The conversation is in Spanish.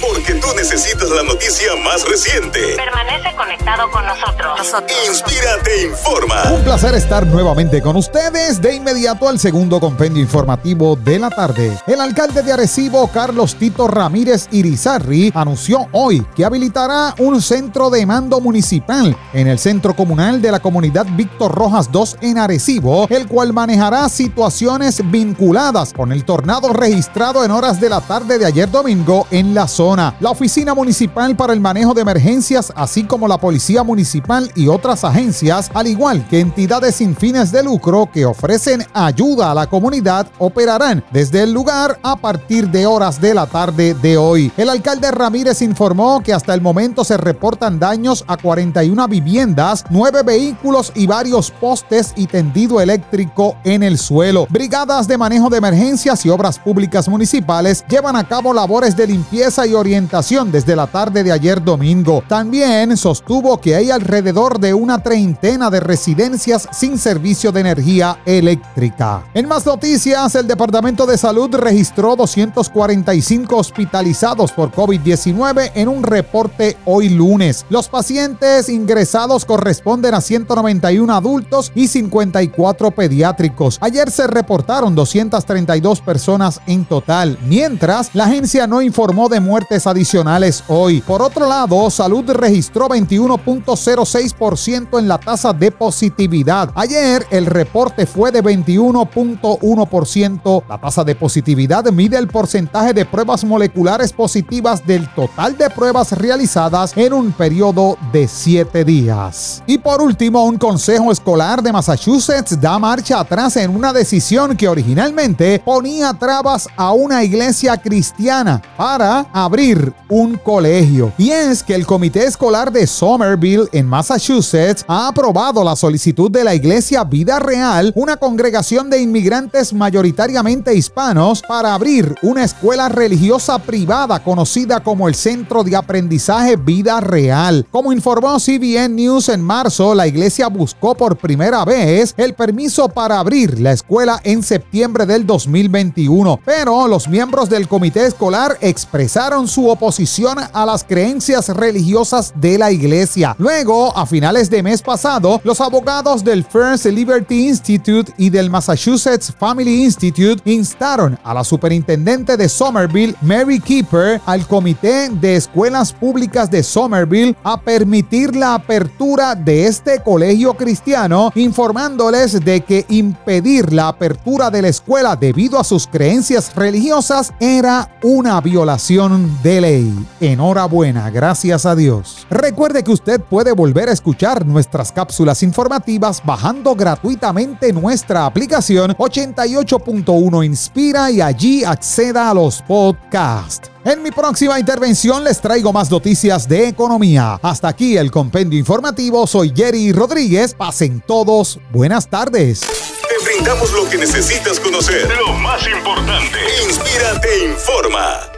Porque tú necesitas la noticia más reciente. Permanece conectado con nosotros. Inspírate informa. Un placer estar nuevamente con ustedes. De inmediato al segundo compendio informativo de la tarde. El alcalde de Arecibo, Carlos Tito Ramírez Irizarri, anunció hoy que habilitará un centro de mando municipal en el centro comunal de la comunidad Víctor Rojas 2 en Arecibo, el cual manejará situaciones vinculadas con el tornado registrado en horas de la tarde de ayer domingo en la zona. La Oficina Municipal para el Manejo de Emergencias, así como la Policía Municipal y otras agencias, al igual que entidades sin fines de lucro que ofrecen ayuda a la comunidad, operarán desde el lugar a partir de horas de la tarde de hoy. El alcalde Ramírez informó que hasta el momento se reportan daños a 41 viviendas, 9 vehículos y varios postes y tendido eléctrico en el suelo. Brigadas de manejo de emergencias y obras públicas municipales llevan a cabo labores de limpieza y orientación desde la tarde de ayer domingo. También sostuvo que hay alrededor de una treintena de residencias sin servicio de energía eléctrica. En más noticias, el Departamento de Salud registró 245 hospitalizados por COVID-19 en un reporte hoy lunes. Los pacientes ingresados corresponden a 191 adultos y 54 pediátricos. Ayer se reportaron 232 personas en total, mientras la agencia no informó de muertes adicionales hoy. Por otro lado, Salud registró 21.06% en la tasa de positividad. Ayer el reporte fue de 21.1%. La tasa de positividad mide el porcentaje de pruebas moleculares positivas del total de pruebas realizadas en un periodo de 7 días. Y por último, un consejo escolar de Massachusetts da marcha atrás en una decisión que originalmente ponía trabas a una iglesia cristiana para abrir un colegio. Y es que el Comité Escolar de Somerville en Massachusetts ha aprobado la solicitud de la iglesia Vida Real, una congregación de inmigrantes mayoritariamente hispanos, para abrir una escuela religiosa privada conocida como el Centro de Aprendizaje Vida Real. Como informó CBN News en marzo, la iglesia buscó por primera vez el permiso para abrir la escuela en septiembre del 2021, pero los miembros del comité escolar expresaron su oposición a las creencias religiosas de la iglesia. Luego, a finales de mes pasado, los abogados del First Liberty Institute y del Massachusetts Family Institute instaron a la superintendente de Somerville, Mary Keeper, al comité de escuelas públicas de Somerville a permitir la apertura de este colegio cristiano, informándoles de que impedir la apertura de la escuela debido a sus creencias religiosas era una violación de ley. Enhorabuena, gracias a Dios. Recuerde que usted puede volver a escuchar nuestras cápsulas informativas bajando gratuitamente nuestra aplicación 88.1 Inspira y allí acceda a los podcasts. En mi próxima intervención les traigo más noticias de economía. Hasta aquí el compendio informativo. Soy Jerry Rodríguez. Pasen todos buenas tardes. Te brindamos lo que necesitas conocer. Lo más importante. Inspírate informa.